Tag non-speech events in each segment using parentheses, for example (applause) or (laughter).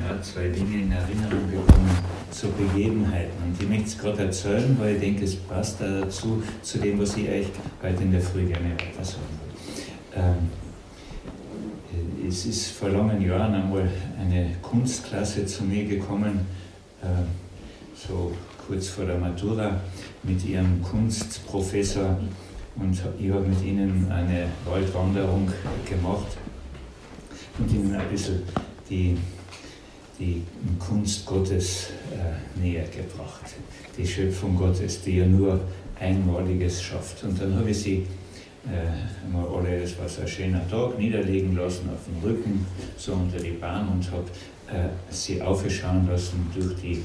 ja, zwei Dinge in Erinnerung gekommen zu Begebenheiten. Und ich möchte es gerade erzählen, weil ich denke, es passt da dazu, zu dem, was ich euch heute in der Früh gerne weiter sagen. Ähm, es ist vor langen Jahren einmal eine Kunstklasse zu mir gekommen, äh, so kurz vor der Matura, mit ihrem Kunstprofessor und ich habe mit ihnen eine Waldwanderung gemacht und ihnen ein bisschen die, die Kunst Gottes äh, näher gebracht. Die Schöpfung Gottes, die ja nur Einmaliges schafft. Und dann habe ich sie äh, einmal alle, es war so ein schöner Tag, niederlegen lassen auf dem Rücken, so unter die Bahn und habe äh, sie aufschauen lassen durch die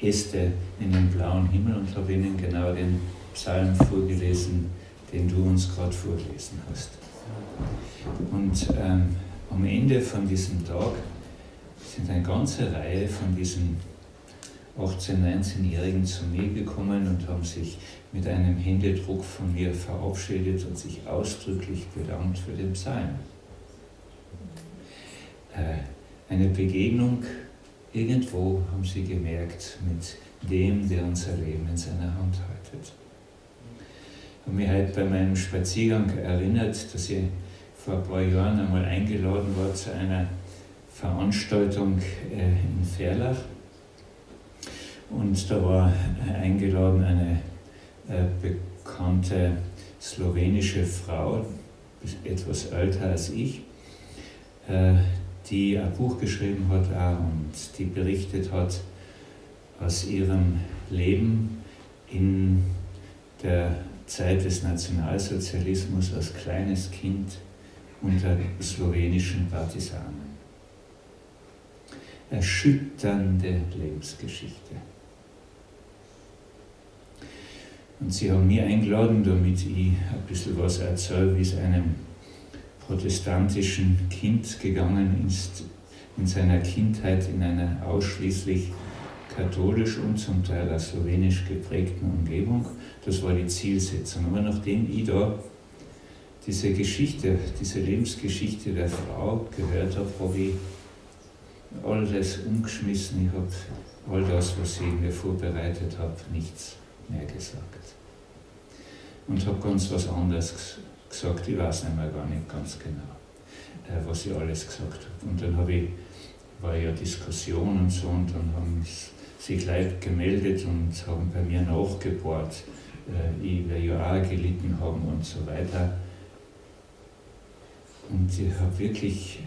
Äste in den blauen Himmel und habe ihnen genau den Psalm vorgelesen, den du uns gerade vorgelesen hast. Und ähm, am Ende von diesem Tag sind eine ganze Reihe von diesen 18-, 19-Jährigen zu mir gekommen und haben sich mit einem Händedruck von mir verabschiedet und sich ausdrücklich bedankt für den Psalm. Äh, eine Begegnung, irgendwo haben sie gemerkt, mit dem, der unser Leben in seiner Hand haltet. Ich habe mich heute bei meinem Spaziergang erinnert, dass ich vor ein paar Jahren einmal eingeladen war zu einer Veranstaltung äh, in Ferlach. Und da war eingeladen eine äh, bekannte slowenische Frau, etwas älter als ich, äh, die ein Buch geschrieben hat und die berichtet hat aus ihrem Leben in der Zeit des Nationalsozialismus als kleines Kind unter slowenischen Partisanen. Erschütternde Lebensgeschichte. Und sie haben mich eingeladen, damit ich ein bisschen was erzähle, wie es einem protestantischen Kind gegangen ist in seiner Kindheit in einer ausschließlich katholisch und zum Teil auch slowenisch geprägten Umgebung. Das war die Zielsetzung. Aber nachdem ich da diese Geschichte, diese Lebensgeschichte der Frau gehört habe, habe ich alles umgeschmissen. Ich habe all das, was ich mir vorbereitet habe, nichts mehr gesagt. Und habe ganz was anderes gesagt. Ich weiß nicht mehr gar nicht ganz genau, äh, was ich alles gesagt habe. Und dann habe ich, war ja Diskussion und so, und dann haben sich Leute gemeldet und haben bei mir nachgebohrt, äh, ich werde ja auch gelitten haben und so weiter. Und ich habe wirklich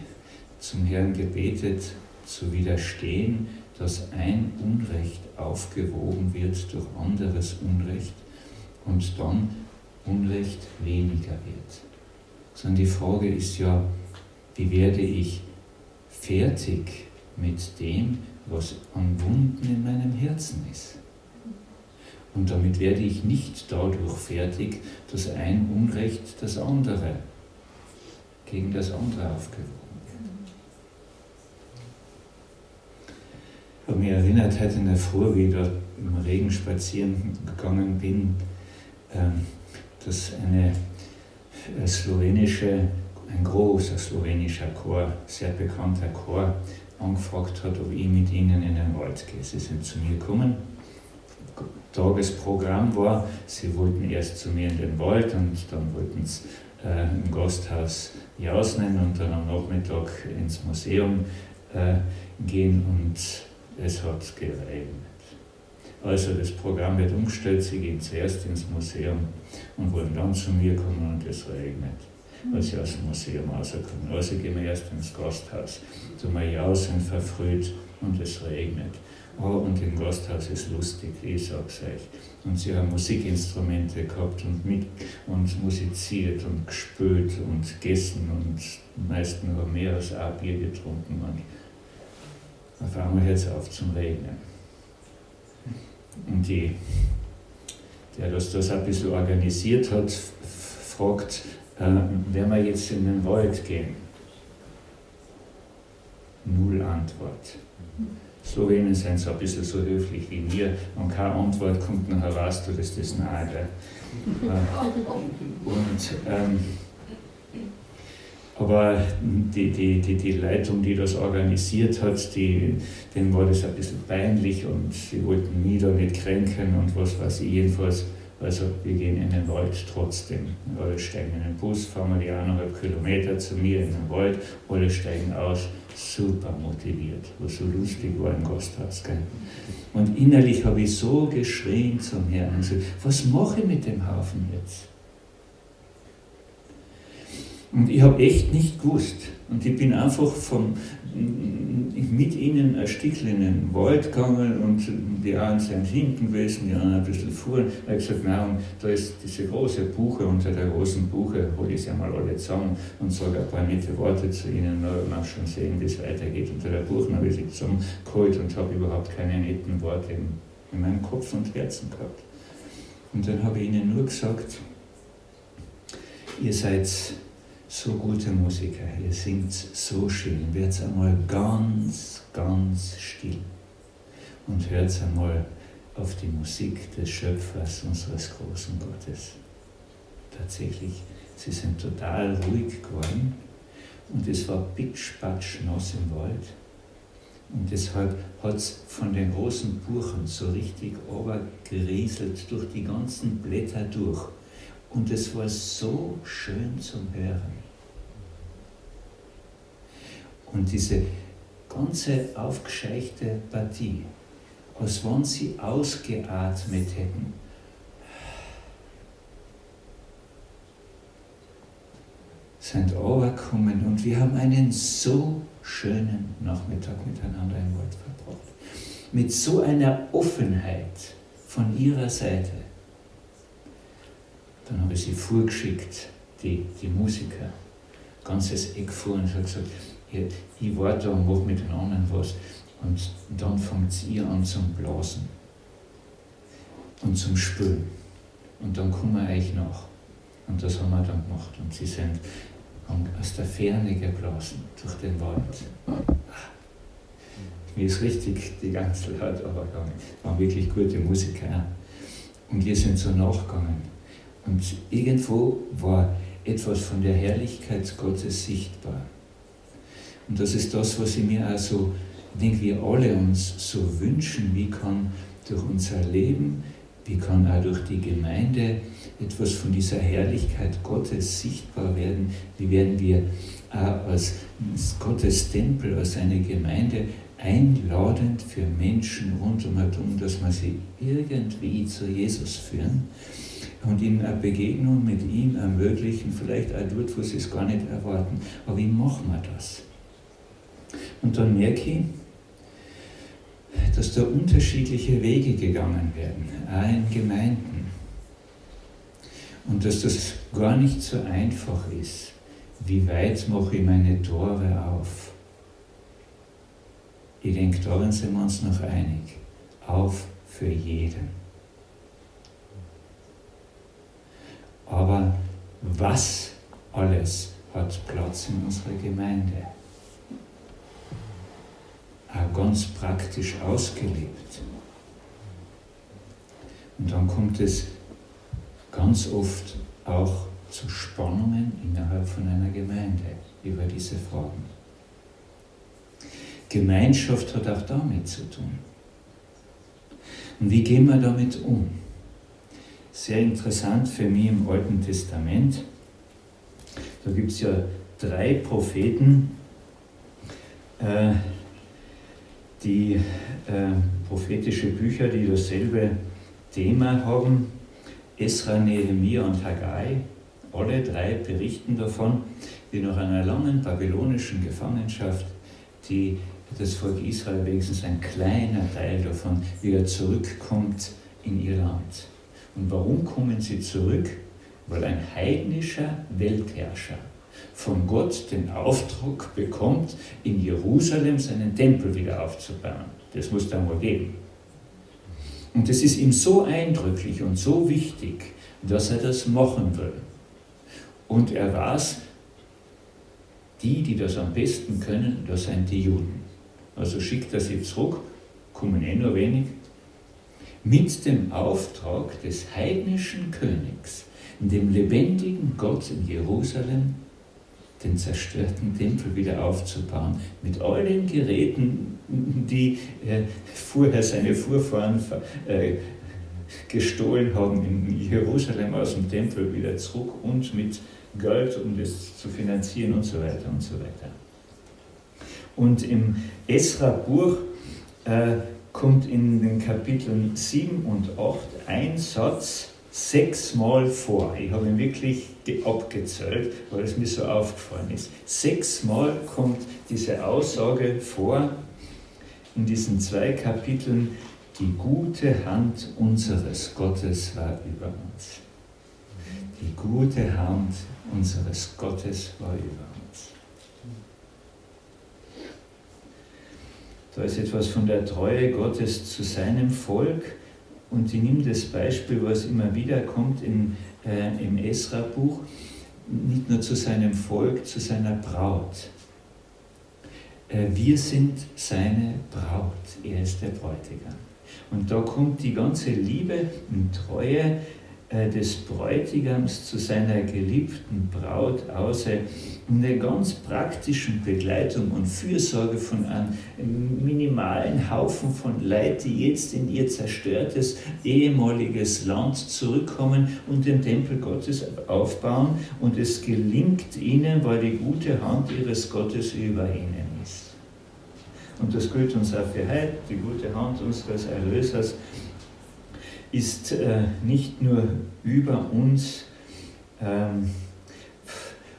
zum Herrn gebetet, zu widerstehen, dass ein Unrecht aufgewogen wird durch anderes Unrecht und dann Unrecht weniger wird. Sondern die Frage ist ja, wie werde ich fertig mit dem, was an Wunden in meinem Herzen ist? Und damit werde ich nicht dadurch fertig, dass ein Unrecht das andere gegen das andere aufgewogen wird. Ich habe mich erinnert, heute in der Früh, wie ich da im Regen spazieren gegangen bin, ähm, dass eine slowenische, ein großer slowenischer Chor, sehr bekannter Chor, angefragt hat, ob ich mit ihnen in den Wald gehe. Sie sind zu mir gekommen. Tagesprogramm war, sie wollten erst zu mir in den Wald und dann wollten sie äh, im Gasthaus Jausnen und dann am Nachmittag ins Museum äh, gehen und es hat geregnet. Also das Programm wird umgestellt, sie gehen zuerst ins Museum und wollen dann zu mir kommen und es regnet, als sie aus dem Museum rauskommen. Also gehen wir erst ins Gasthaus, tun wir jausen verfrüht und es regnet. Oh, und im Gasthaus ist lustig, ich sag's euch. Und sie haben Musikinstrumente gehabt und, mit, und musiziert und gespült und gegessen und die meisten haben mehr als ein Bier getrunken. Und auf einmal hört es auf zum Regnen. Und die, der das, das ein bisschen organisiert hat, fragt, äh, werden wir jetzt in den Wald gehen? Null Antwort. Slowenen sind so ein bisschen so höflich wie wir und keine Antwort kommt nachher weißt du, dass das nahe. (laughs) Äh, und, ähm, Aber die, die, die, die Leitung, die das organisiert hat, die, denen war das ein bisschen peinlich und sie wollten mich da nicht kränken und was weiß ich. Jedenfalls, also wir gehen in den Wald trotzdem. Alle steigen in den Bus, fahren wir die eineinhalb Kilometer zu mir in den Wald, alle steigen aus, super motiviert, was so lustig war im Gasthaus. Gell? Und innerlich habe ich so geschrien zum Herrn, was mache ich mit dem Haufen jetzt? Und ich habe echt nicht gewusst. Und ich bin einfach vom, mit ihnen ein Stückchen in den Wald gegangen und die einen sind hinten gewesen, die anderen ein bisschen vor. Ich habe gesagt, nein, da ist diese große Buche, unter der großen Buche hole ich sie einmal alle zusammen und sage ein paar nette Worte zu ihnen, mal schon sehen, wie es weitergeht. Unter der Buche habe ich sie zusammengeholt und habe überhaupt keine netten Worte in, in meinem Kopf und Herzen gehabt. Und dann habe ich ihnen nur gesagt, ihr seid so gute Musiker, ihr singt so schön. Werdet einmal ganz, ganz still und hört einmal auf die Musik des Schöpfers unseres großen Gottes. Tatsächlich, sie sind total ruhig geworden und es war pitschpatsch nass im Wald. Und deshalb hat es von den großen Buchen so richtig gerieselt durch die ganzen Blätter durch. Und es war so schön zum Hören. Und diese ganze aufgescheichte Partie, als wenn sie ausgeatmet hätten, sind runtergekommen und wir haben einen so schönen Nachmittag miteinander im Wald verbracht. Mit so einer Offenheit von ihrer Seite. Dann habe ich sie vorgeschickt, die, die Musiker, ganzes Eck vor und habe gesagt, ich warte und mache mit den anderen was. Und dann fängt ihr an zum Blasen und zum Spülen. Und dann kommen wir euch nach. Und das haben wir dann gemacht. Und sie sind aus der Ferne geblasen durch den Wald. Mir ist richtig die ganze Leute aber gegangen. Waren wirklich gute Musiker. Und wir sind so nachgegangen. Und irgendwo war etwas von der Herrlichkeit Gottes sichtbar. Und das ist das, was ich mir also, denke, wir alle uns so wünschen, wie kann durch unser Leben, wie kann auch durch die Gemeinde etwas von dieser Herrlichkeit Gottes sichtbar werden, wie werden wir auch als Gottes Tempel, als eine Gemeinde einladend für Menschen rund um herum, dass wir sie irgendwie zu Jesus führen und ihnen eine Begegnung mit ihm ermöglichen, vielleicht auch dort, wo sie es gar nicht erwarten. Aber wie machen wir das? Und dann merke ich, dass da unterschiedliche Wege gegangen werden, auch in Gemeinden. Und dass das gar nicht so einfach ist. Wie weit mache ich meine Tore auf? Ich denke, darin sind wir uns noch einig. Auf für jeden. Aber was alles hat Platz in unserer Gemeinde? Auch ganz praktisch ausgelebt. Und dann kommt es ganz oft auch zu Spannungen innerhalb von einer Gemeinde über diese Fragen. Gemeinschaft hat auch damit zu tun. Und wie gehen wir damit um? Sehr interessant für mich im Alten Testament. Da gibt es ja drei Propheten, äh, die äh, prophetische Bücher, die dasselbe Thema haben, Esra, Nehemiah und Haggai, alle drei berichten davon, wie nach einer langen babylonischen Gefangenschaft die, das Volk Israel wenigstens ein kleiner Teil davon wieder zurückkommt in ihr Land. Und warum kommen sie zurück? Weil ein heidnischer Weltherrscher von Gott den Auftrag bekommt, in Jerusalem seinen Tempel wieder aufzubauen. Das muss da mal geben. Und es ist ihm so eindrücklich und so wichtig, dass er das machen will. Und er weiß, die, die das am besten können, das sind die Juden. Also schickt er sie zurück, kommen eh nur wenig, mit dem Auftrag des heidnischen Königs, dem lebendigen Gott in Jerusalem den zerstörten Tempel wieder aufzubauen, mit all den Geräten, die äh, vorher seine Vorfahren äh, gestohlen haben in Jerusalem aus dem Tempel wieder zurück und mit Geld, um das zu finanzieren und so weiter und so weiter. Und im Esra-Buch äh, kommt in den Kapiteln 7 und 8 ein Satz sechsmal vor. Ich habe ihn wirklich abgezählt, weil es mir so aufgefallen ist. Sechsmal kommt diese Aussage vor in diesen zwei Kapiteln, die gute Hand unseres Gottes war über uns. Die gute Hand unseres Gottes war über uns. Da ist etwas von der Treue Gottes zu seinem Volk und sie nimmt das Beispiel, was immer wieder kommt in, äh, im Esra-Buch, nicht nur zu seinem Volk, zu seiner Braut. Äh, wir sind seine Braut, er ist der Bräutigam. Und da kommt die ganze Liebe und Treue des Bräutigams zu seiner geliebten Braut aus in der ganz praktischen Begleitung und Fürsorge von einem minimalen Haufen von Leid, die jetzt in ihr zerstörtes ehemaliges Land zurückkommen und den Tempel Gottes aufbauen. Und es gelingt ihnen, weil die gute Hand ihres Gottes über ihnen ist. Und das gilt uns auch für heute, die gute Hand unseres Erlösers ist äh, nicht nur über uns, ähm,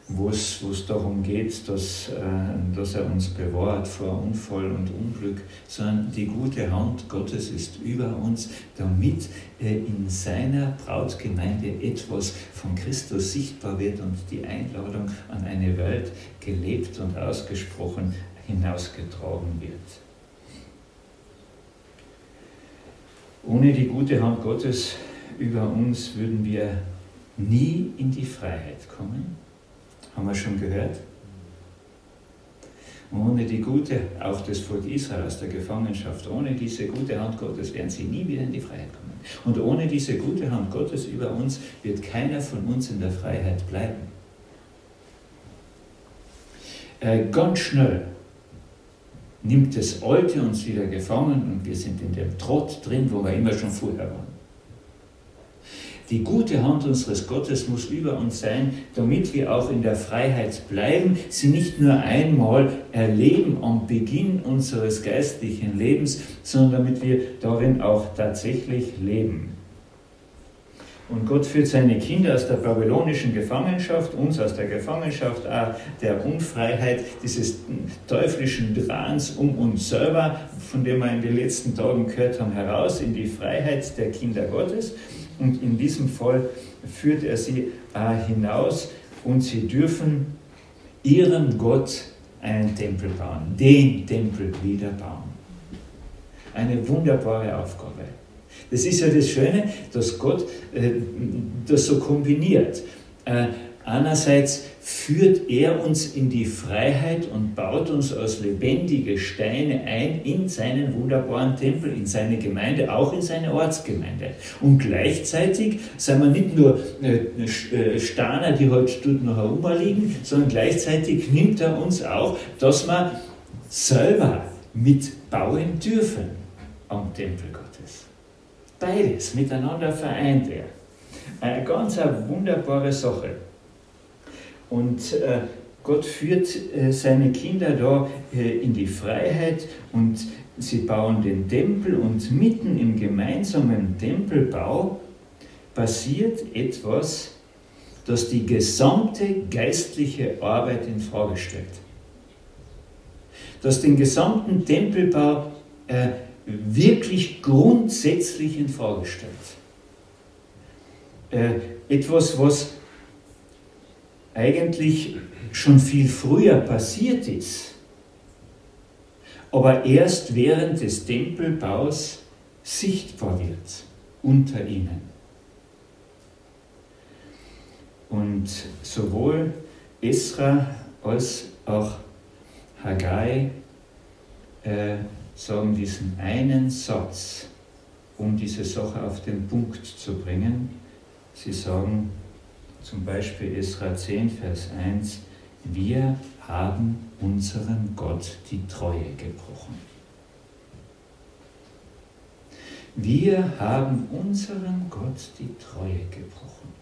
wo es darum geht, dass, äh, dass er uns bewahrt vor Unfall und Unglück, sondern die gute Hand Gottes ist über uns, damit äh, in seiner Brautgemeinde etwas von Christus sichtbar wird und die Einladung an eine Welt gelebt und ausgesprochen hinausgetragen wird. Ohne die gute Hand Gottes über uns würden wir nie in die Freiheit kommen. Haben wir schon gehört? ohne die gute, auch das Volk Israel aus der Gefangenschaft, ohne diese gute Hand Gottes werden sie nie wieder in die Freiheit kommen. Und ohne diese gute Hand Gottes über uns wird keiner von uns in der Freiheit bleiben. Äh, ganz schnell nimmt das Alte uns wieder gefangen und wir sind in dem Trott drin, wo wir immer schon vorher waren. Die gute Hand unseres Gottes muss über uns sein, damit wir auch in der Freiheit bleiben, sie nicht nur einmal erleben am Beginn unseres geistlichen Lebens, sondern damit wir darin auch tatsächlich leben. Und Gott führt seine Kinder aus der babylonischen Gefangenschaft, uns aus der Gefangenschaft der Unfreiheit, dieses teuflischen Drahns um uns selber, von dem wir in den letzten Tagen gehört haben, heraus in die Freiheit der Kinder Gottes. Und in diesem Fall führt er sie hinaus und sie dürfen ihrem Gott einen Tempel bauen, den Tempel wieder bauen. Eine wunderbare Aufgabe. Das ist ja das Schöne, dass Gott äh, das so kombiniert. Äh, einerseits führt er uns in die Freiheit und baut uns aus lebendige Steine ein in seinen wunderbaren Tempel, in seine Gemeinde, auch in seine Ortsgemeinde. Und gleichzeitig sind wir nicht nur äh, äh Steine, die halt dort noch herumliegen, sondern gleichzeitig nimmt er uns auch, dass wir selber mitbauen dürfen am Tempel Gottes. Beides miteinander vereint er. Eine ganz eine wunderbare Sache. Und äh, Gott führt äh, seine Kinder da äh, in die Freiheit und sie bauen den Tempel und mitten im gemeinsamen Tempelbau passiert etwas, das die gesamte geistliche Arbeit in Frage stellt. Das den gesamten Tempelbau äh, wirklich grundsätzlich in Frage stellt. Äh, etwas, was eigentlich schon viel früher passiert ist, aber erst während des Tempelbaus sichtbar wird unter ihnen. Und sowohl Esra als auch Haggai äh, sagen diesen einen Satz, um diese Sache auf den Punkt zu bringen. Sie sagen zum Beispiel Esra 10, Vers 1, wir haben unserem Gott die Treue gebrochen. Wir haben unserem Gott die Treue gebrochen.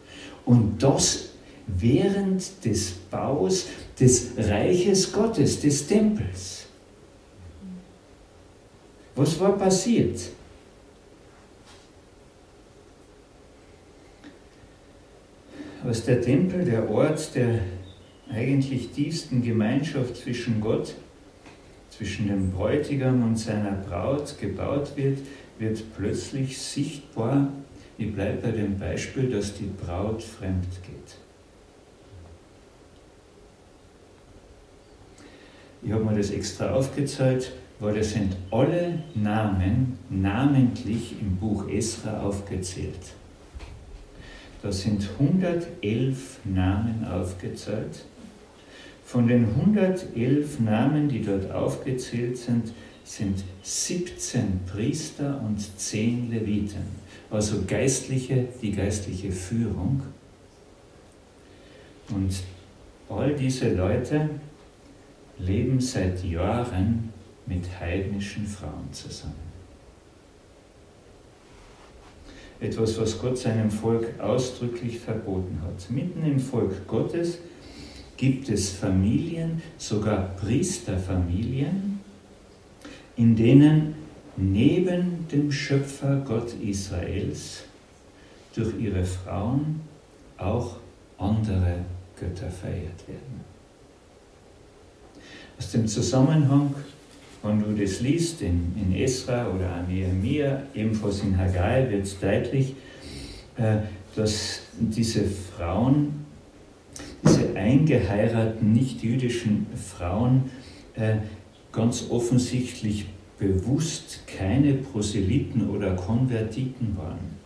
Und das während des Baus des Reiches Gottes, des Tempels. Was war passiert? Was der Tempel, der Ort der eigentlich tiefsten Gemeinschaft zwischen Gott, zwischen dem Bräutigam und seiner Braut gebaut wird, wird plötzlich sichtbar. Ich bleibe bei dem Beispiel, dass die Braut fremd geht. Ich habe mir das extra aufgezeigt, es sind alle Namen namentlich im Buch Esra aufgezählt. Da sind 111 Namen aufgezählt. Von den 111 Namen, die dort aufgezählt sind, sind 17 Priester und 10 Leviten, also Geistliche, die geistliche Führung. Und all diese Leute leben seit Jahren mit heidnischen Frauen zusammen. Etwas, was Gott seinem Volk ausdrücklich verboten hat. Mitten im Volk Gottes gibt es Familien, sogar Priesterfamilien, in denen neben dem Schöpfer Gott Israels durch ihre Frauen auch andere Götter verehrt werden. Aus dem Zusammenhang, wenn du das liest in, in Esra oder an Nehemiah, ebenfalls in Haggai, wird es deutlich, äh, dass diese Frauen, diese eingeheirateten nicht-jüdischen Frauen, äh, ganz offensichtlich bewusst keine Proselyten oder Konvertiten waren.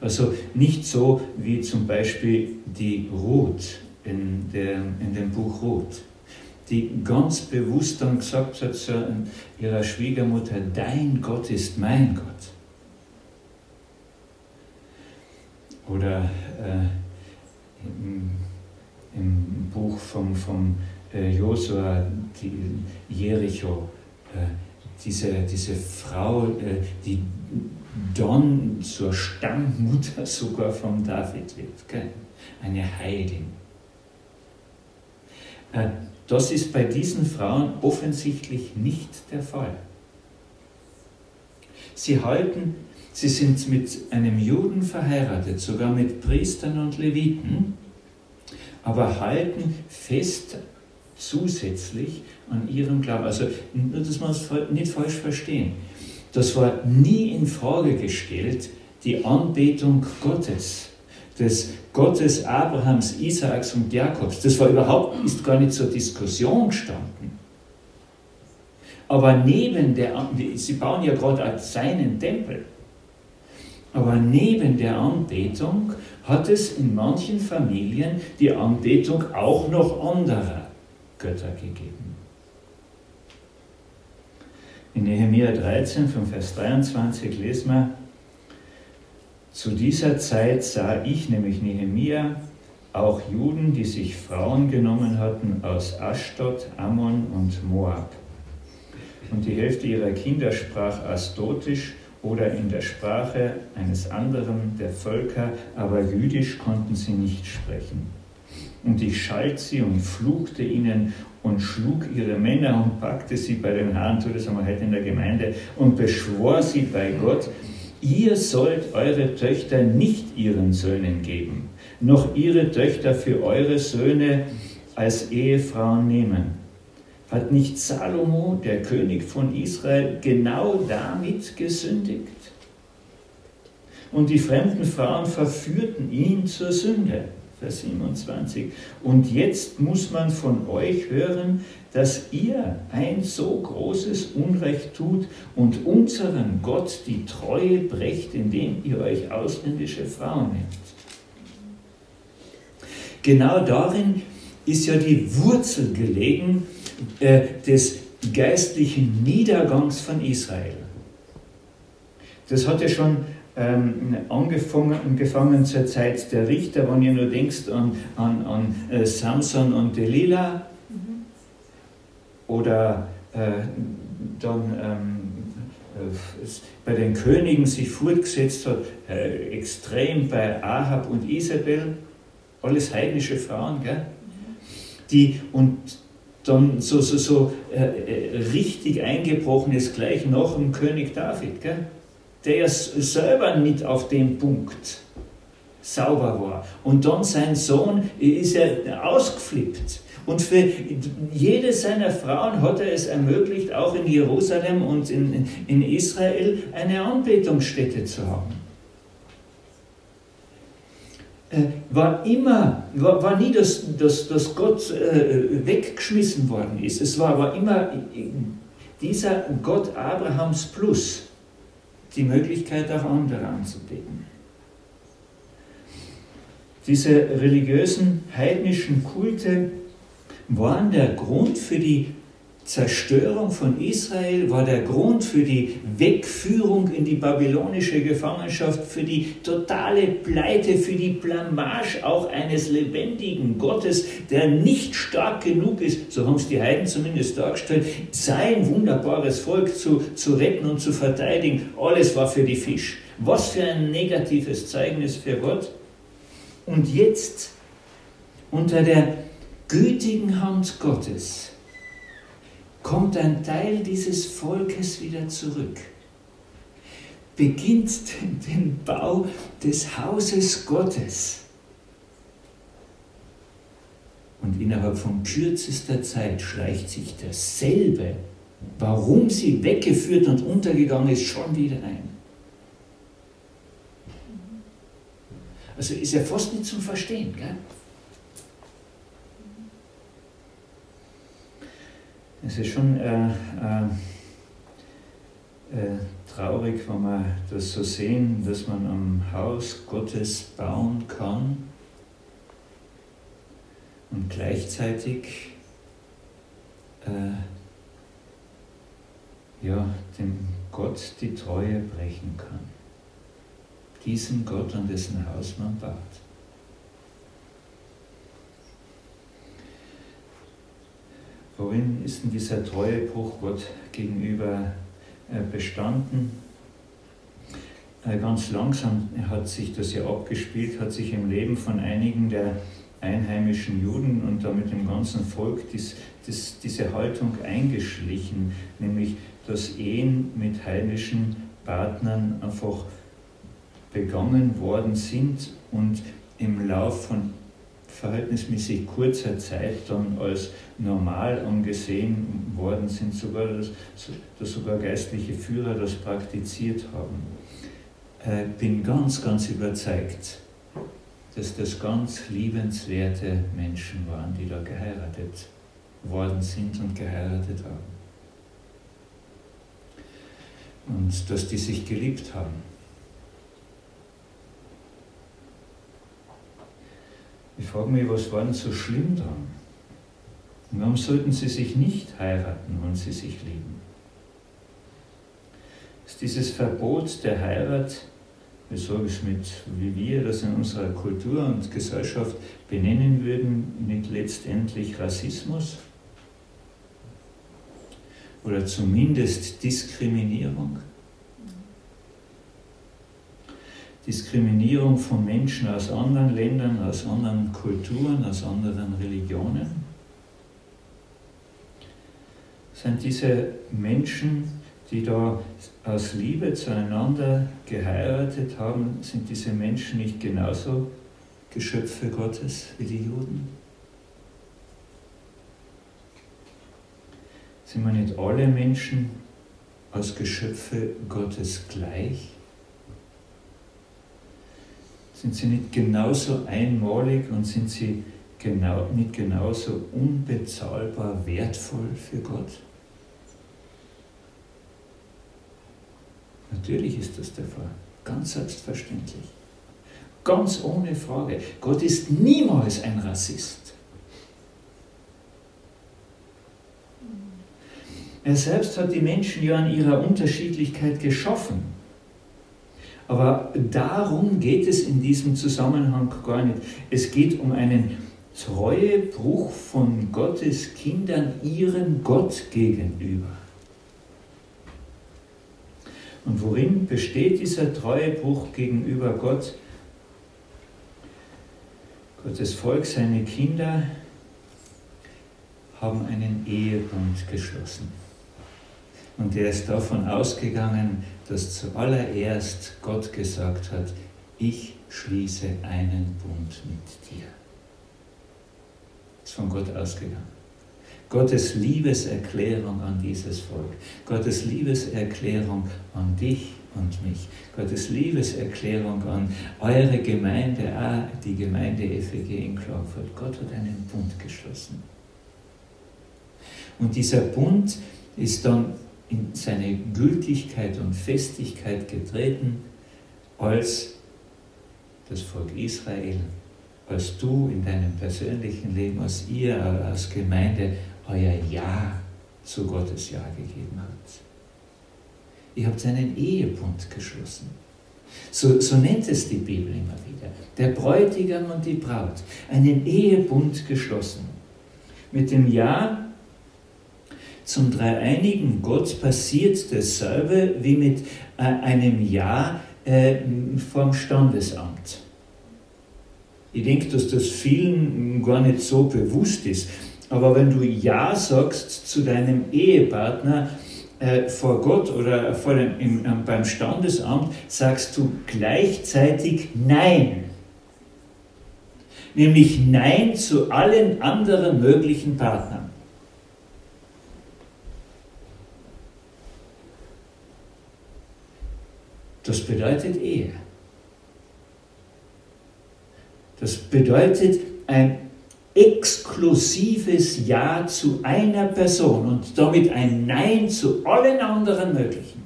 Also nicht so wie zum Beispiel die Ruth in, der, in dem Buch Ruth die ganz bewusst dann gesagt hat zu ihrer Schwiegermutter, dein Gott ist mein Gott. Oder äh, im, im, Buch vom, vom äh, Josua, die Jericho, äh, diese, diese Frau, äh, die dann zur Stammmutter (laughs) sogar von David wird, gell? eine Heidin. Das ist bei diesen Frauen offensichtlich nicht der Fall. Sie halten, sie sind mit einem Juden verheiratet, sogar mit Priestern und Leviten, aber halten fest zusätzlich an ihrem Glauben. Also nur, dass wir es nicht falsch verstehen. Das war nie in Frage gestellt, die Anbetung Gottes des Gottes Abrahams, Isaaks und Jakobs. Das war überhaupt ist gar nicht zur Diskussion gestanden. Aber neben der, sie bauen ja gerade seinen Tempel. Aber neben der Anbetung hat es in manchen Familien die Anbetung auch noch anderer Götter gegeben. In Nehemiah 13, von Vers 23 lesen wir, zu dieser Zeit sah ich, nämlich Nehemia, auch Juden, die sich Frauen genommen hatten aus Ashdod, Ammon und Moab. Und die Hälfte ihrer Kinder sprach Astotisch oder in der Sprache eines anderen der Völker, aber jüdisch konnten sie nicht sprechen. Und ich schalt sie und fluchte ihnen und schlug ihre Männer und packte sie bei den Haaren, so das haben wir heute in der Gemeinde, und beschwor sie bei Gott, ihr sollt eure Töchter nicht ihren Söhnen geben, noch ihre Töchter für eure Söhne als Ehefrauen nehmen. Hat nicht Salomo, der König von Israel, genau damit gesündigt? Und die fremden Frauen verführten ihn zur Sünde. Vers 27. Und jetzt muss man von euch hören, dass ihr ein so großes Unrecht tut und unserem Gott die Treue brecht, indem ihr euch ausländische Frauen nehmt. Genau darin ist ja die Wurzel gelegen äh, des geistlichen Niedergangs von Israel. Das hat ja schon ähm, angefangen, angefangen zur Zeit der Richter, wenn ihr nur denkst an, an, an äh, Samson und Delilah. Oder äh, dann ähm, äh, bei den Königen sich fortgesetzt hat, äh, extrem bei Ahab und Isabel, alles heidnische Frauen, gell? die und dann so, so, so äh, äh richtig eingebrochen ist gleich nach dem König David. Gell? der ja selber nicht auf dem Punkt sauber war. Und dann sein Sohn ist ja ausgeflippt. Und für jede seiner Frauen hat er es ermöglicht, auch in Jerusalem und in, in Israel eine Anbetungsstätte zu haben. Äh, war immer, war, war nie, dass, dass, dass Gott äh, weggeschmissen worden ist. Es war aber immer dieser Gott Abrahams Plus die Möglichkeit, auch andere anzubeten. Diese religiösen heidnischen Kulte waren der Grund für die Zerstörung von Israel, war der Grund für die Wegführung in die babylonische Gefangenschaft, für die totale Pleite, für die Blamage auch eines lebendigen Gottes, der nicht stark genug ist, so haben es die Heiden zumindest dargestellt, sein wunderbares Volk zu, zu retten und zu verteidigen. Alles war für die Fisch. Was für ein negatives Zeugnis für Gott. Und jetzt, unter der gütigen Hand Gottes, kommt ein Teil dieses Volkes wieder zurück, beginnt den Bau des Hauses Gottes. Und innerhalb von kürzester Zeit schleicht sich dasselbe, warum sie weggeführt und untergegangen ist, schon wieder ein. Also ist ja fast nicht zum Verstehen. Gell? Es ist schon äh, äh, äh, traurig, wenn wir das so sehen, dass man am Haus Gottes bauen kann und gleichzeitig äh, ja, dem Gott die Treue brechen kann. Diesen Gott, an dessen Haus man baut. Worin ist denn dieser Treuebruch Gott gegenüber äh, bestanden? Äh, ganz langsam hat sich das ja abgespielt, hat sich im Leben von einigen der einheimischen Juden und damit im ganzen Volk dies, dies, diese Haltung eingeschlichen, nämlich dass Ehen mit heidnischen Partnern einfach begangen worden sind und im Lauf von verhältnismäßig kurzer Zeit dann als normal angesehen worden sind, sogar dass, dass sogar geistliche Führer das praktiziert haben. Äh, bin ganz, ganz überzeugt, dass das ganz liebenswerte Menschen waren, die da geheiratet worden sind und geheiratet haben. Und dass die sich geliebt haben. Ich frage mich, was war denn so schlimm dran? warum sollten sie sich nicht heiraten, wenn sie sich lieben? Ist dieses Verbot der Heirat, wie sage ich mit, wie wir das in unserer Kultur und Gesellschaft benennen würden, nicht letztendlich Rassismus? Oder zumindest Diskriminierung? Diskriminierung von Menschen aus anderen Ländern, aus anderen Kulturen, aus anderen Religionen? Sind diese Menschen, die da aus Liebe zueinander geheiratet haben, sind diese Menschen nicht genauso Geschöpfe Gottes wie die Juden? Sind wir nicht alle Menschen als Geschöpfe Gottes gleich? Sind sie nicht genauso einmalig und sind sie genau, nicht genauso unbezahlbar wertvoll für Gott? Natürlich ist das der Fall, ganz selbstverständlich. Ganz ohne Frage. Gott ist niemals ein Rassist. Er selbst hat die Menschen ja an ihrer Unterschiedlichkeit geschaffen. Aber darum geht es in diesem Zusammenhang gar nicht. Es geht um einen Treuebruch von Gottes Kindern ihrem Gott gegenüber. Und worin besteht dieser Treuebruch gegenüber Gott? Gottes Volk, seine Kinder haben einen Ehebund geschlossen. Und er ist davon ausgegangen, dass zuallererst Gott gesagt hat, ich schließe einen Bund mit dir. Ist von Gott ausgegangen. Gottes Liebeserklärung an dieses Volk, Gottes Liebeserklärung an dich und mich, Gottes Liebeserklärung an eure Gemeinde, die Gemeinde FEG in Klagenfurt. Gott hat einen Bund geschlossen. Und dieser Bund ist dann in seine Gültigkeit und Festigkeit getreten, als das Volk Israel, als du in deinem persönlichen Leben, als ihr als Gemeinde euer Ja zu Gottes Ja gegeben habt. Ihr habt einen Ehebund geschlossen. So, so nennt es die Bibel immer wieder. Der Bräutigam und die Braut. Einen Ehebund geschlossen. Mit dem Ja zum dreieinigen Gott passiert dasselbe wie mit äh, einem Ja äh, vom Standesamt. Ich denke, dass das vielen gar nicht so bewusst ist. Aber wenn du Ja sagst zu deinem Ehepartner äh, vor Gott oder vor dem, im, beim Standesamt, sagst du gleichzeitig Nein. Nämlich Nein zu allen anderen möglichen Partnern. Das bedeutet Ehe. Das bedeutet ein exklusives Ja zu einer Person und damit ein Nein zu allen anderen möglichen.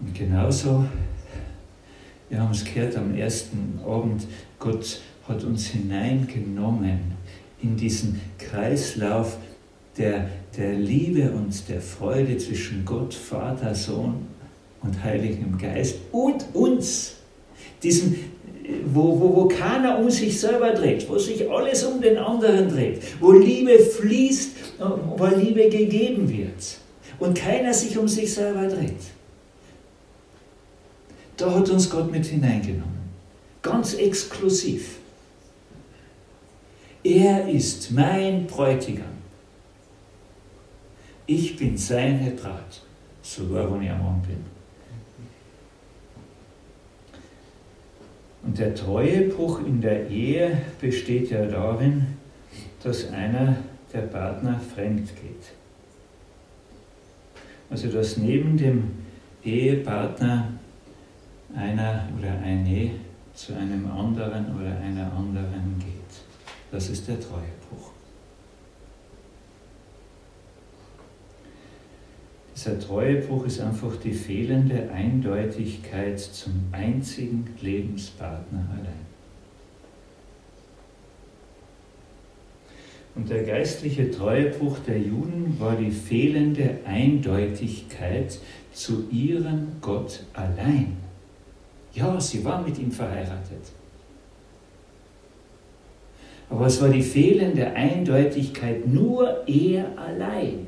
Und genauso, wir haben es gehört am ersten Abend, Gott hat uns hineingenommen in diesen Kreislauf der, der Liebe und der Freude zwischen Gott, Vater, Sohn und Heiligem Geist und uns, diesen, wo, wo, wo keiner um sich selber dreht, wo sich alles um den anderen dreht, wo Liebe fließt, wo Liebe gegeben wird und keiner sich um sich selber dreht. Da hat uns Gott mit hineingenommen, ganz exklusiv. Er ist mein Bräutigam. Ich bin seine Braut, sogar wenn ich am Mann bin. Und der Treuebruch in der Ehe besteht ja darin, dass einer der Partner fremd geht. Also dass neben dem Ehepartner einer oder eine zu einem anderen oder einer anderen geht. Das ist der Treuebruch. Dieser Treuebruch ist einfach die fehlende Eindeutigkeit zum einzigen Lebenspartner allein. Und der geistliche Treuebruch der Juden war die fehlende Eindeutigkeit zu ihrem Gott allein. Ja, sie waren mit ihm verheiratet. Aber es war die fehlende Eindeutigkeit nur er allein.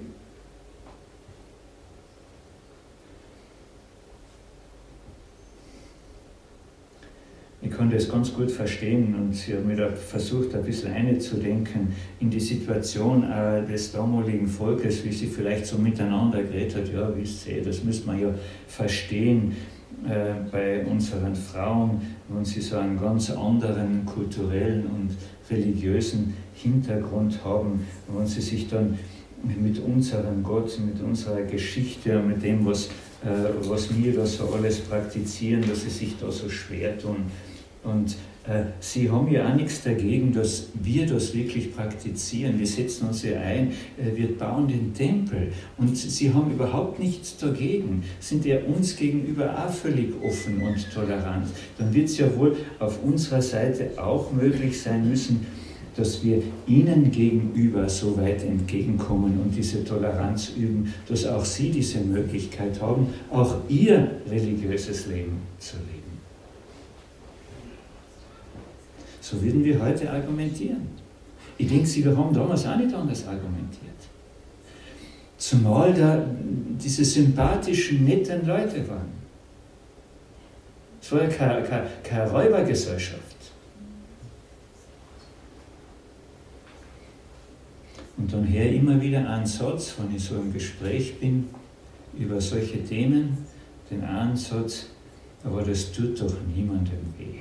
Konnte es ganz gut verstehen und ich habe mir da versucht, ein bisschen einzudenken in die Situation äh, des damaligen Volkes, wie sie vielleicht so miteinander geredet hat. Ja, wisst ihr, das müsste man ja verstehen äh, bei unseren Frauen, wenn sie so einen ganz anderen kulturellen und religiösen Hintergrund haben, wenn sie sich dann mit unserem Gott, mit unserer Geschichte mit dem, was, äh, was wir da so alles praktizieren, dass sie sich da so schwer tun. Und äh, sie haben ja auch nichts dagegen, dass wir das wirklich praktizieren. Wir setzen uns ja ein, äh, wir bauen den Tempel und sie haben überhaupt nichts dagegen, sind ja uns gegenüber auch völlig offen und tolerant. Dann wird es ja wohl auf unserer Seite auch möglich sein müssen, dass wir ihnen gegenüber so weit entgegenkommen und diese Toleranz üben, dass auch sie diese Möglichkeit haben, auch ihr religiöses Leben zu leben. So würden wir heute argumentieren. Ich denke, Sie haben damals auch nicht anders argumentiert. Zumal da diese sympathischen, netten Leute waren. Es war ja keine, keine, keine Räubergesellschaft. Und dann her immer wieder einen Satz, wenn ich so im Gespräch bin über solche Themen, den einen Satz, aber das tut doch niemandem weh.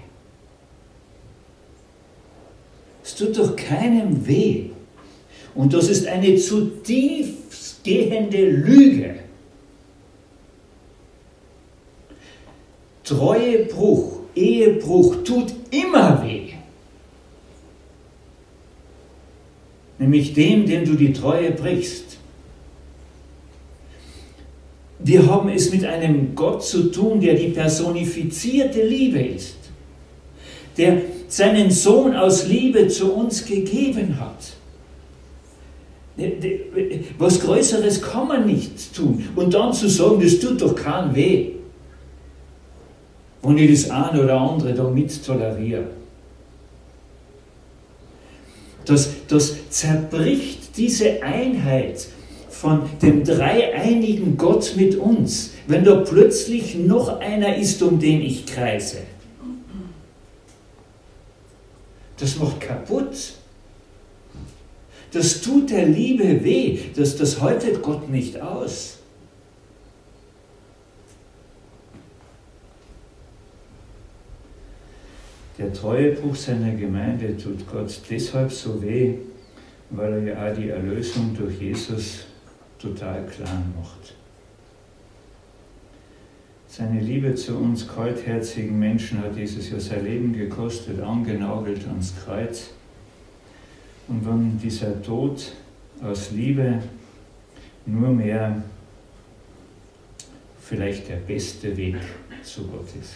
Es tut doch keinem weh. Und das ist eine zutiefst gehende Lüge. Treuebruch, Ehebruch tut immer weh. Nämlich dem, dem du die Treue brichst. Wir haben es mit einem Gott zu tun, der die personifizierte Liebe ist, der seinen Sohn aus Liebe zu uns gegeben hat. Was Größeres kann man nicht tun. Und dann zu sagen, das tut doch keinen weh und ich das eine oder andere da mit toleriere. Das, das zerbricht diese Einheit von dem dreieinigen Gott mit uns, wenn da plötzlich noch einer ist, um den ich kreise. Das macht kaputt. Das tut der Liebe weh. Das, das haltet Gott nicht aus. Der Treuebruch seiner Gemeinde tut Gott deshalb so weh, weil er ja auch die Erlösung durch Jesus total klar macht. Seine Liebe zu uns kaltherzigen Menschen hat Jesus ja sein Leben gekostet, angenagelt ans Kreuz. Und wenn dieser Tod aus Liebe nur mehr vielleicht der beste Weg zu Gott ist.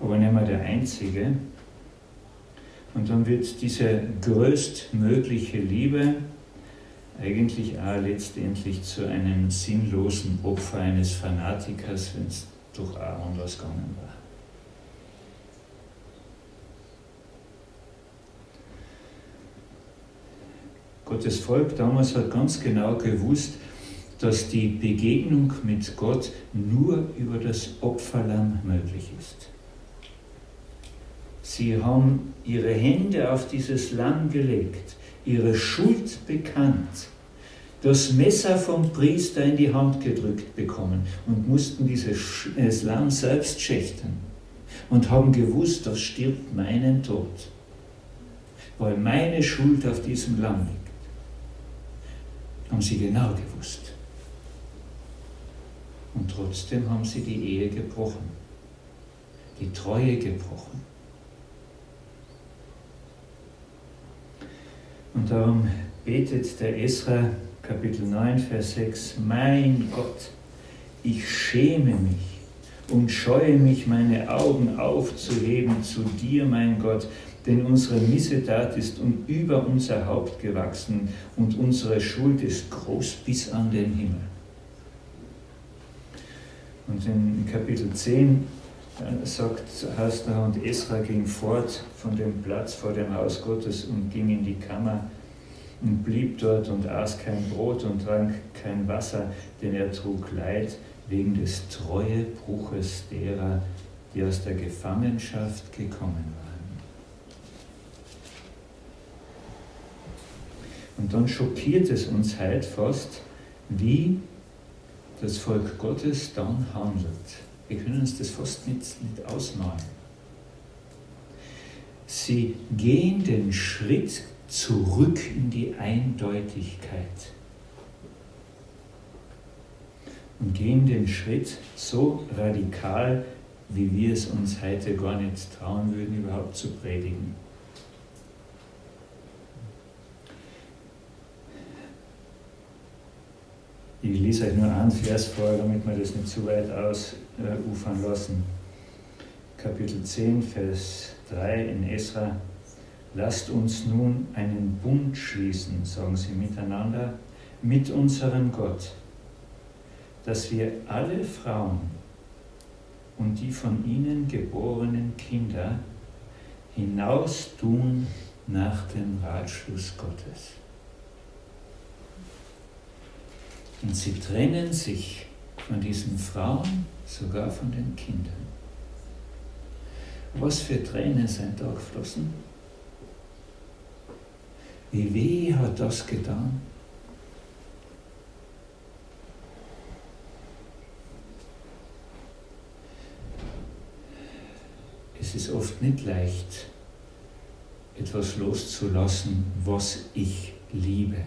aber nicht mehr der einzige. Und dann wird diese größtmögliche Liebe eigentlich auch letztendlich zu einem sinnlosen Opfer eines Fanatikers, wenn es doch auch anders gegangen war. Gottes Volk damals hat ganz genau gewusst, dass die Begegnung mit Gott nur über das Opferlamm möglich ist. Sie haben ihre Hände auf dieses Lamm gelegt, ihre Schuld bekannt, das Messer vom Priester in die Hand gedrückt bekommen und mussten dieses Lamm selbst schächten und haben gewusst, das stirbt meinen Tod, weil meine Schuld auf diesem Lamm liegt. Haben sie genau gewusst. Und trotzdem haben sie die Ehe gebrochen, die Treue gebrochen. Und darum betet der Esra Kapitel 9, Vers 6, mein Gott, ich schäme mich und scheue mich, meine Augen aufzuheben zu dir, mein Gott, denn unsere Missetat ist über unser Haupt gewachsen und unsere Schuld ist groß bis an den Himmel. Und in Kapitel 10 äh, sagt Hasna und Esra ging fort von dem Platz vor dem Haus Gottes und ging in die Kammer und blieb dort und aß kein Brot und trank kein Wasser, denn er trug Leid wegen des Treuebruches derer, die aus der Gefangenschaft gekommen waren. Und dann schockiert es uns halt fast, wie das Volk Gottes dann handelt. Wir können uns das fast nicht, nicht ausmalen. Sie gehen den Schritt zurück in die Eindeutigkeit und gehen den Schritt so radikal, wie wir es uns heute gar nicht trauen würden, überhaupt zu predigen. Ich lese euch nur einen Vers vor, damit wir das nicht zu weit ausufern lassen. Kapitel 10, Vers 3 in Esra. Lasst uns nun einen Bund schließen, sagen sie miteinander, mit unserem Gott, dass wir alle Frauen und die von ihnen geborenen Kinder hinaustun nach dem Ratschluss Gottes. Und sie trennen sich von diesen Frauen, sogar von den Kindern. Was für Tränen sind da geflossen? Wie weh hat das getan? Es ist oft nicht leicht, etwas loszulassen, was ich liebe,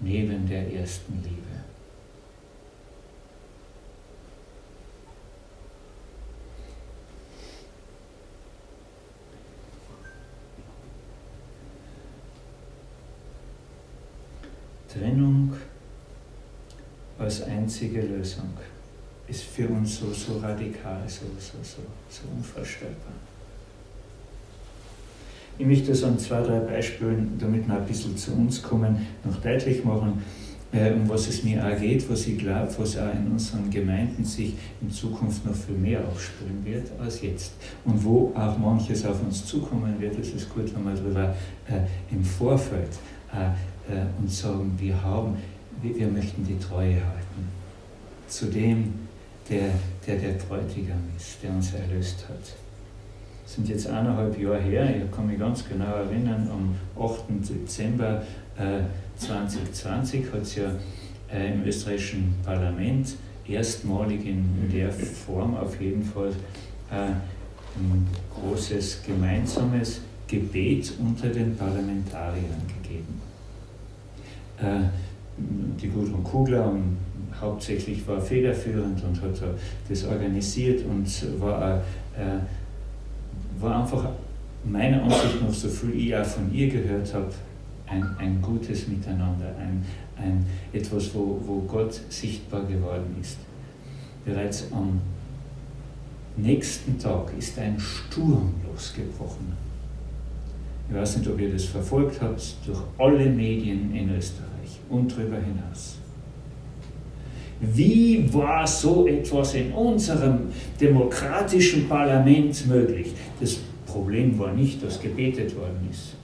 neben der ersten Liebe. Trennung als einzige Lösung ist für uns so, so radikal, so, so, so, so unvorstellbar. Ich möchte das an zwei, drei Beispielen, damit wir ein bisschen zu uns kommen, noch deutlich machen, äh, um was es mir auch geht, was ich glaube, was auch in unseren Gemeinden sich in Zukunft noch viel mehr aufspüren wird als jetzt. Und wo auch manches auf uns zukommen wird, es ist gut, wenn wir darüber äh, im Vorfeld äh, äh, und sagen, wir haben, wir möchten die Treue halten zu dem, der, der der Bräutigam ist, der uns erlöst hat. Das sind jetzt eineinhalb Jahre her, ich kann mich ganz genau erinnern, am 8. Dezember äh, 2020 hat es ja äh, im österreichischen Parlament erstmalig in der Form auf jeden Fall äh, ein großes gemeinsames Gebet unter den Parlamentariern gegeben. Äh, die Gudrun Kugler und hauptsächlich war federführend und hat das organisiert und war, äh, war einfach meiner Ansicht nach, so viel ich auch von ihr gehört habe, ein, ein gutes Miteinander, ein, ein, etwas, wo, wo Gott sichtbar geworden ist. Bereits am nächsten Tag ist ein Sturm losgebrochen ich weiß nicht, ob ihr das verfolgt habt, durch alle Medien in Österreich und darüber hinaus. Wie war so etwas in unserem demokratischen Parlament möglich? Das Problem war nicht, dass gebetet worden ist.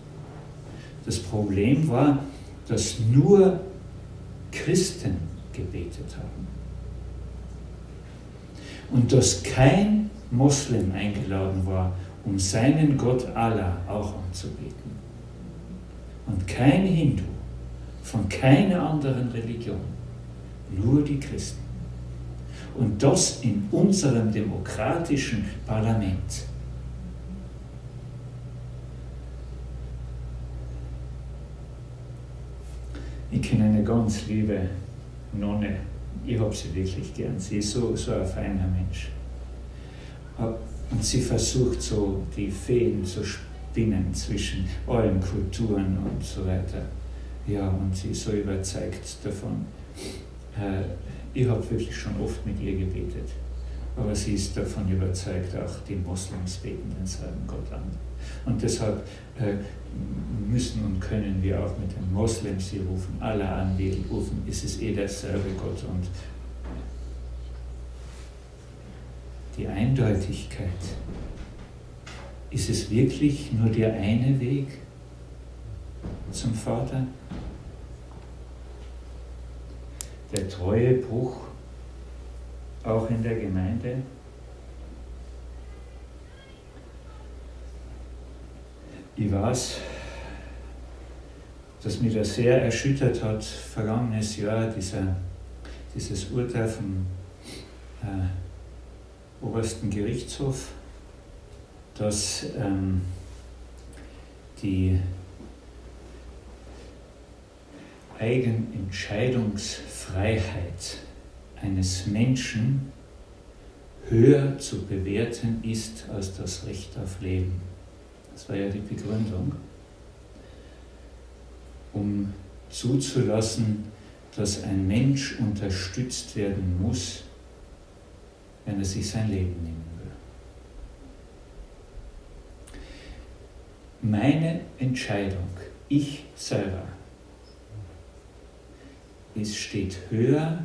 Das Problem war, dass nur Christen gebetet haben. Und dass kein Moslem eingeladen war, um seinen Gott Allah auch anzubeten. Und kein Hindu von keiner anderen Religion, nur die Christen. Und das in unserem demokratischen Parlament. Ich kenne eine ganz liebe Nonne. Ich habe sie wirklich gern. Sie ist so, so ein feiner Mensch. Und sie versucht so die Feen zu spinnen zwischen allen Kulturen und so weiter. Ja, und sie ist so überzeugt davon. Äh, ich habe wirklich schon oft mit ihr gebetet. Aber sie ist davon überzeugt, auch die Moslems beten denselben Gott an. Und deshalb äh, müssen und können wir auch mit den Moslems sie rufen, Allah anbeten, rufen, ist es eh derselbe Gott. Und die Eindeutigkeit. Ist es wirklich nur der eine Weg zum Vater? Der treue Bruch auch in der Gemeinde? Ich weiß, dass mich das sehr erschüttert hat, vergangenes Jahr, dieser, dieses Urteil vom äh, obersten Gerichtshof, dass ähm, die Eigenentscheidungsfreiheit eines Menschen höher zu bewerten ist als das Recht auf Leben. Das war ja die Begründung, um zuzulassen, dass ein Mensch unterstützt werden muss, wenn er sich sein Leben nehmen will. Meine Entscheidung, ich selber, es steht höher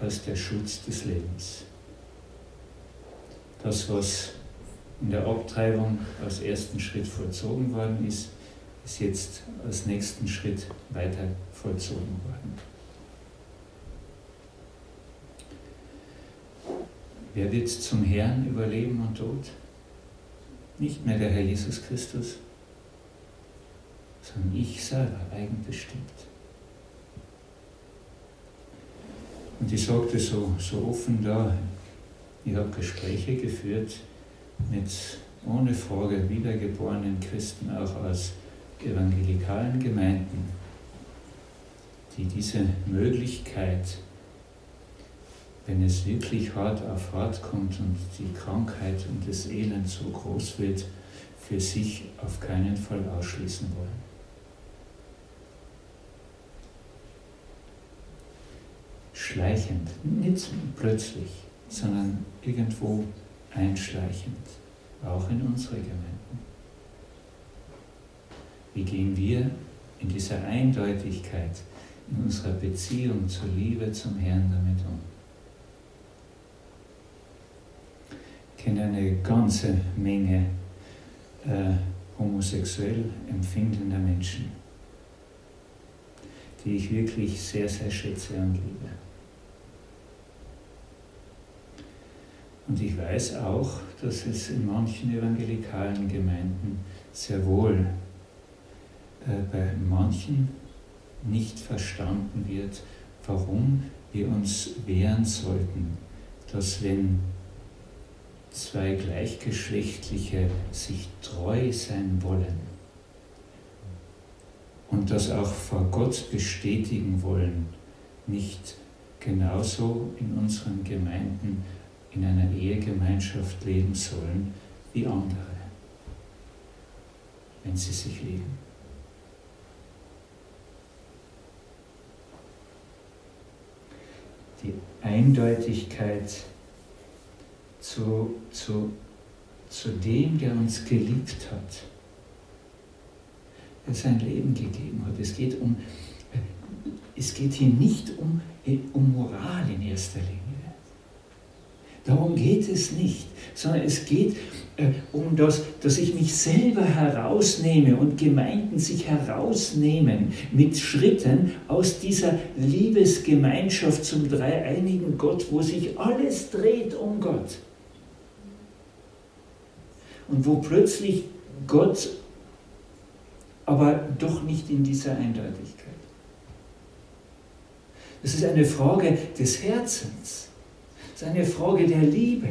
als der Schutz des Lebens. Das, was in der Abtreibung als ersten Schritt vollzogen worden ist, ist jetzt als nächsten Schritt weiter vollzogen worden. Wer wird zum Herrn über Leben und Tod? Nicht mehr der Herr Jesus Christus, sondern ich selber eigenbestimmt. Und ich sagte so, so offen da, ich habe Gespräche geführt mit ohne Frage wiedergeborenen Christen, auch aus evangelikalen Gemeinden, die diese Möglichkeit, wenn es wirklich hart auf hart kommt und die Krankheit und das Elend so groß wird, für sich auf keinen Fall ausschließen wollen. Schleichend, nicht plötzlich, sondern irgendwo einschleichend, auch in unsere Gemeinden. Wie gehen wir in dieser Eindeutigkeit in unserer Beziehung zur Liebe zum Herrn damit um? Kenne eine ganze Menge äh, homosexuell empfindender Menschen, die ich wirklich sehr, sehr schätze und liebe. Und ich weiß auch, dass es in manchen evangelikalen Gemeinden sehr wohl äh, bei manchen nicht verstanden wird, warum wir uns wehren sollten, dass wenn zwei Gleichgeschlechtliche sich treu sein wollen und das auch vor Gott bestätigen wollen, nicht genauso in unseren Gemeinden in einer Ehegemeinschaft leben sollen wie andere, wenn sie sich lieben. die Eindeutigkeit zu, zu, zu dem, der uns geliebt hat, der sein Leben gegeben hat. Es geht, um, es geht hier nicht um, um Moral in erster Linie. Darum geht es nicht, sondern es geht äh, um das, dass ich mich selber herausnehme und Gemeinden sich herausnehmen mit Schritten aus dieser Liebesgemeinschaft zum dreieinigen Gott, wo sich alles dreht um Gott. Und wo plötzlich Gott aber doch nicht in dieser Eindeutigkeit. Das ist eine Frage des Herzens. Das ist eine Frage der Liebe.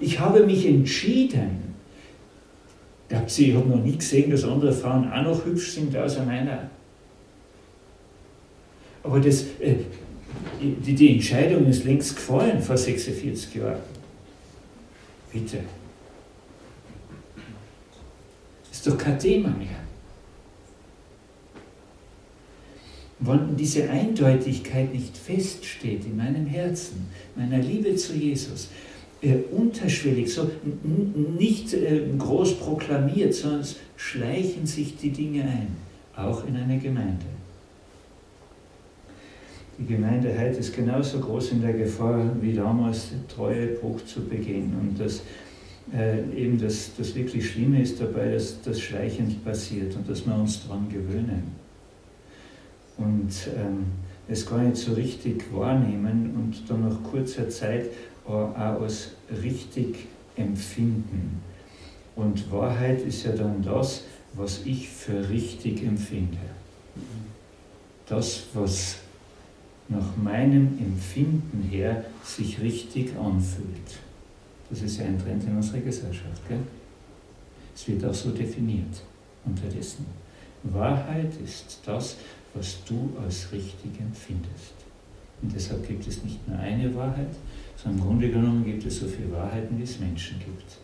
Ich habe mich entschieden. Ich habe noch nie gesehen, dass andere Frauen auch noch hübsch sind außer meiner. Aber das, äh, die, die Entscheidung ist längst gefallen vor 46 Jahren. Bitte. Das ist doch kein Thema mehr. Wenn diese Eindeutigkeit nicht feststeht in meinem Herzen, meiner Liebe zu Jesus, äh, unterschwellig, so nicht äh, groß proklamiert, es schleichen sich die Dinge ein, auch in eine Gemeinde. Die Gemeinde heute ist genauso groß in der Gefahr, wie damals Treuebruch zu begehen. Und das, äh, eben das, das wirklich Schlimme ist dabei, dass das schleichend passiert und dass wir uns daran gewöhnen. Und ähm, es gar nicht so richtig wahrnehmen und dann nach kurzer Zeit auch als richtig empfinden. Und Wahrheit ist ja dann das, was ich für richtig empfinde. Das, was nach meinem Empfinden her sich richtig anfühlt. Das ist ja ein Trend in unserer Gesellschaft. Gell? Es wird auch so definiert unterdessen. Wahrheit ist das, was du als richtig empfindest. Und deshalb gibt es nicht nur eine Wahrheit, sondern im Grunde genommen gibt es so viele Wahrheiten, wie es Menschen gibt.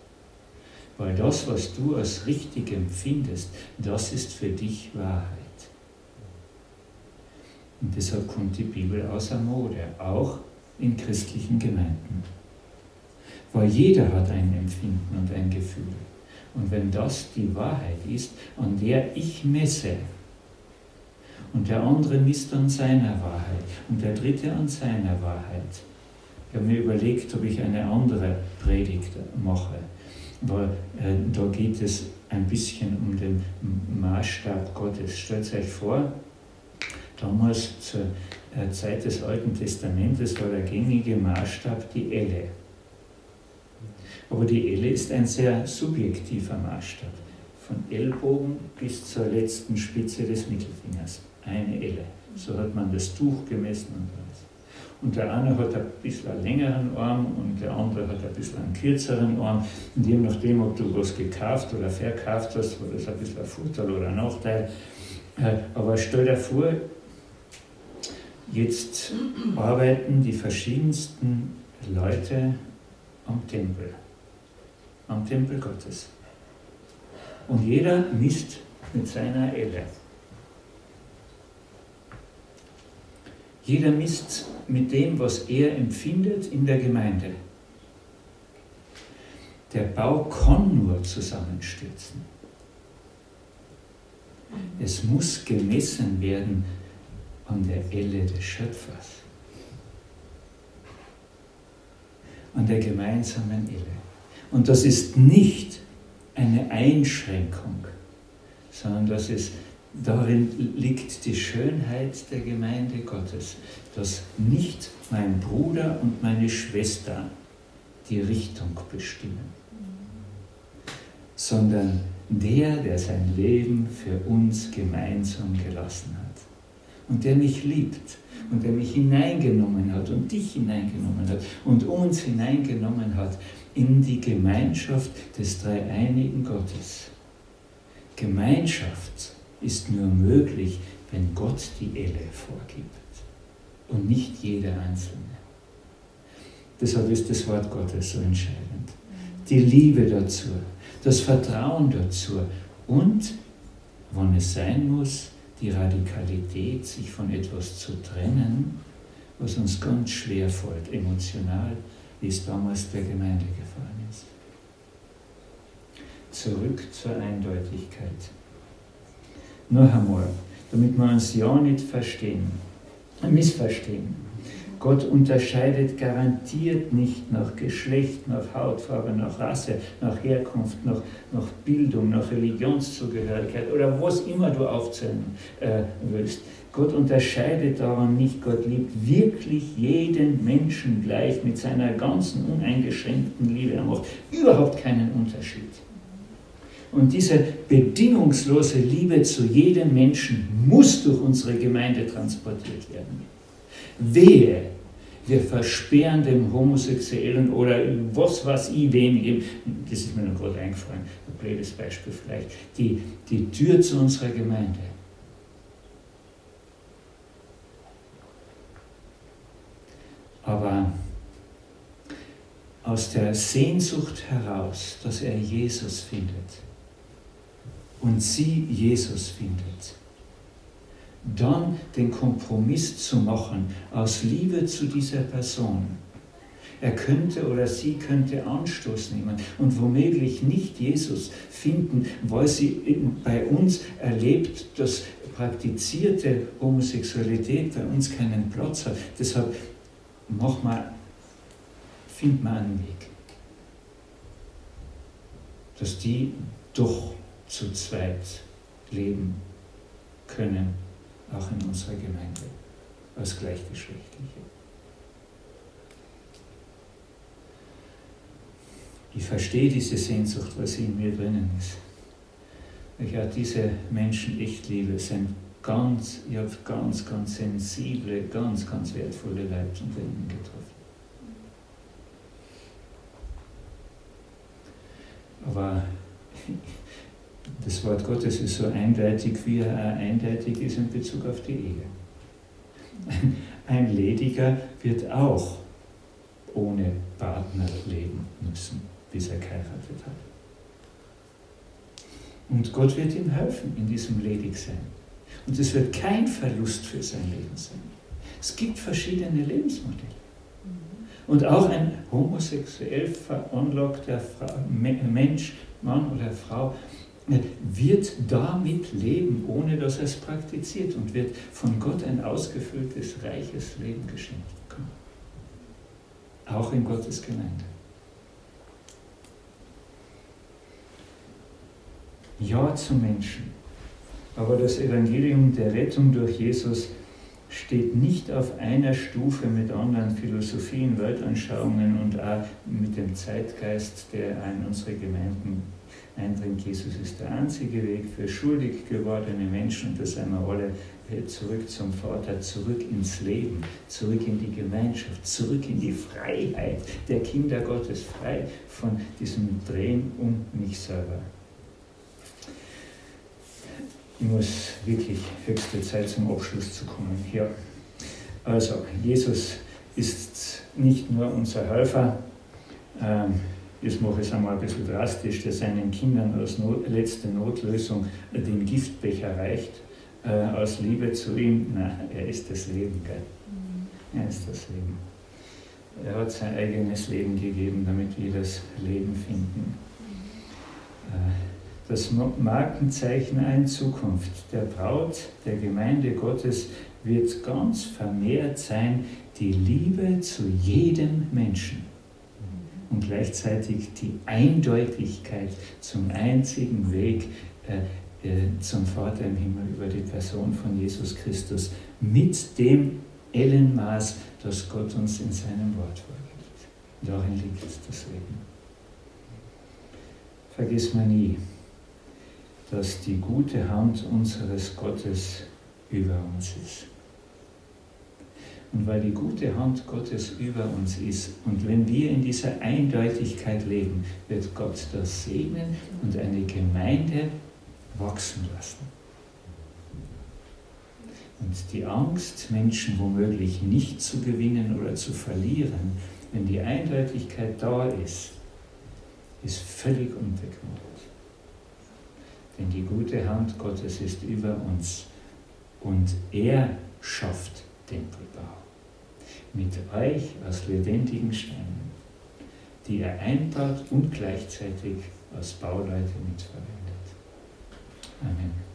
Weil das, was du als richtig empfindest, das ist für dich Wahrheit. Und deshalb kommt die Bibel außer Mode, auch in christlichen Gemeinden. Weil jeder hat ein Empfinden und ein Gefühl. Und wenn das die Wahrheit ist, an der ich messe, und der andere misst an seiner Wahrheit und der dritte an seiner Wahrheit. Ich habe mir überlegt, ob ich eine andere Predigt mache, weil äh, da geht es ein bisschen um den Maßstab Gottes. Stellt euch vor, damals zur äh, Zeit des Alten Testamentes war der gängige Maßstab die Elle. Aber die Elle ist ein sehr subjektiver Maßstab, von Ellbogen bis zur letzten Spitze des Mittelfingers eine Elle. So hat man das Tuch gemessen und alles. Und der eine hat ein bisschen einen längeren Arm und der andere hat ein bisschen einen kürzeren Arm. Und je nachdem, ob du was gekauft oder verkauft hast, war das ein bisschen ein Vorteil oder ein Nachteil. Äh, aber stell dir vor, jetzt arbeiten die verschiedensten Leute am Tempel, am Tempel Gottes. Und jeder misst mit seiner Elle. Jeder misst mit dem, was er empfindet in der Gemeinde. Der Bau kann nur zusammenstürzen. Es muss gemessen werden an der Elle des Schöpfers, an der gemeinsamen Elle. Und das ist nicht eine Einschränkung, sondern das ist Darin liegt die Schönheit der Gemeinde Gottes, dass nicht mein Bruder und meine Schwester die Richtung bestimmen, sondern der, der sein Leben für uns gemeinsam gelassen hat und der mich liebt und der mich hineingenommen hat und dich hineingenommen hat und uns hineingenommen hat in die Gemeinschaft des dreieinigen Gottes. Gemeinschaft ist nur möglich, wenn Gott die Elle vorgibt und nicht jeder Einzelne. Deshalb ist das Wort Gottes so entscheidend. Die Liebe dazu, das Vertrauen dazu und, wann es sein muss, die Radikalität, sich von etwas zu trennen, was uns ganz schwer fällt, emotional, wie es damals der Gemeinde gefallen ist. Zurück zur Eindeutigkeit. Noch einmal, damit wir uns ja nicht verstehen, missverstehen. Gott unterscheidet garantiert nicht nach Geschlecht, nach Hautfarbe, nach Rasse, nach Herkunft, nach, nach Bildung, nach Religionszugehörigkeit oder was immer du aufzählen äh, willst. Gott unterscheidet daran nicht. Gott liebt wirklich jeden Menschen gleich mit seiner ganzen uneingeschränkten Liebe. Er macht überhaupt keinen Unterschied. Und diese bedingungslose Liebe zu jedem Menschen muss durch unsere Gemeinde transportiert werden. Wehe, wir versperren dem Homosexuellen oder was weiß ich wem, das ist mir noch gerade eingefallen, ein blödes Beispiel vielleicht, die, die Tür zu unserer Gemeinde. Aber aus der Sehnsucht heraus, dass er Jesus findet, und sie Jesus findet, dann den Kompromiss zu machen aus Liebe zu dieser Person. Er könnte oder sie könnte Anstoß nehmen und womöglich nicht Jesus finden, weil sie bei uns erlebt, dass praktizierte Homosexualität bei uns keinen Platz hat. Deshalb mach mal, find mal einen Weg, dass die doch zu zweit leben können, auch in unserer Gemeinde, als Gleichgeschlechtliche. Ich verstehe diese Sehnsucht, was in mir drinnen ist. Ich habe diese Menschen echt liebe, sind ganz, ich habe ganz, ganz sensible, ganz, ganz wertvolle Leute unter ihnen getroffen. Aber das Wort Gottes ist so eindeutig, wie er eindeutig ist in Bezug auf die Ehe. (laughs) Ein Lediger wird auch ohne Partner leben müssen, bis er geheiratet hat. Und Gott wird ihm helfen in diesem Ledigsein. Und es wird kein Verlust für sein Leben sein. Es gibt verschiedene Lebensmodelle. Und auch ein homosexuell veranlagter Mensch, Mann oder Frau, wird damit leben, ohne dass er es praktiziert und wird von Gott ein ausgefülltes, reiches Leben geschenkt bekommen. Auch in Gottes Gemeinde. Ja zum Menschen. Aber das Evangelium der Rettung durch Jesus steht nicht auf einer Stufe mit anderen Philosophien, Weltanschauungen und auch mit dem Zeitgeist, der in unsere Gemeinden eindringt. Jesus ist der einzige Weg für schuldig gewordene Menschen und da sind wir alle zurück zum Vater, zurück ins Leben, zurück in die Gemeinschaft, zurück in die Freiheit der Kinder Gottes, frei von diesem Drehen um mich selber. Ich muss wirklich höchste Zeit zum Abschluss zu kommen. Ja. Also, Jesus ist nicht nur unser Helfer, ähm, das mache ich einmal ein bisschen drastisch, der seinen Kindern als Not, letzte Notlösung den Giftbecher reicht, äh, aus Liebe zu ihm. Nein, er ist das Leben, gell? Mhm. Er ist das Leben. Er hat sein eigenes Leben gegeben, damit wir das Leben finden. Äh, das Markenzeichen in Zukunft der Braut der Gemeinde Gottes wird ganz vermehrt sein, die Liebe zu jedem Menschen und gleichzeitig die Eindeutigkeit zum einzigen Weg äh, äh, zum Vater im Himmel über die Person von Jesus Christus mit dem Ellenmaß, das Gott uns in seinem Wort vorgibt. Darin liegt das Leben. Vergiss man nie dass die gute Hand unseres Gottes über uns ist. Und weil die gute Hand Gottes über uns ist und wenn wir in dieser Eindeutigkeit leben, wird Gott das segnen und eine Gemeinde wachsen lassen. Und die Angst, Menschen womöglich nicht zu gewinnen oder zu verlieren, wenn die Eindeutigkeit da ist, ist völlig unbekannt. Denn die gute Hand Gottes ist über uns und er schafft Tempelbau. Mit euch aus lebendigen Steinen, die er einbaut und gleichzeitig als Bauleute mitverwendet. Amen.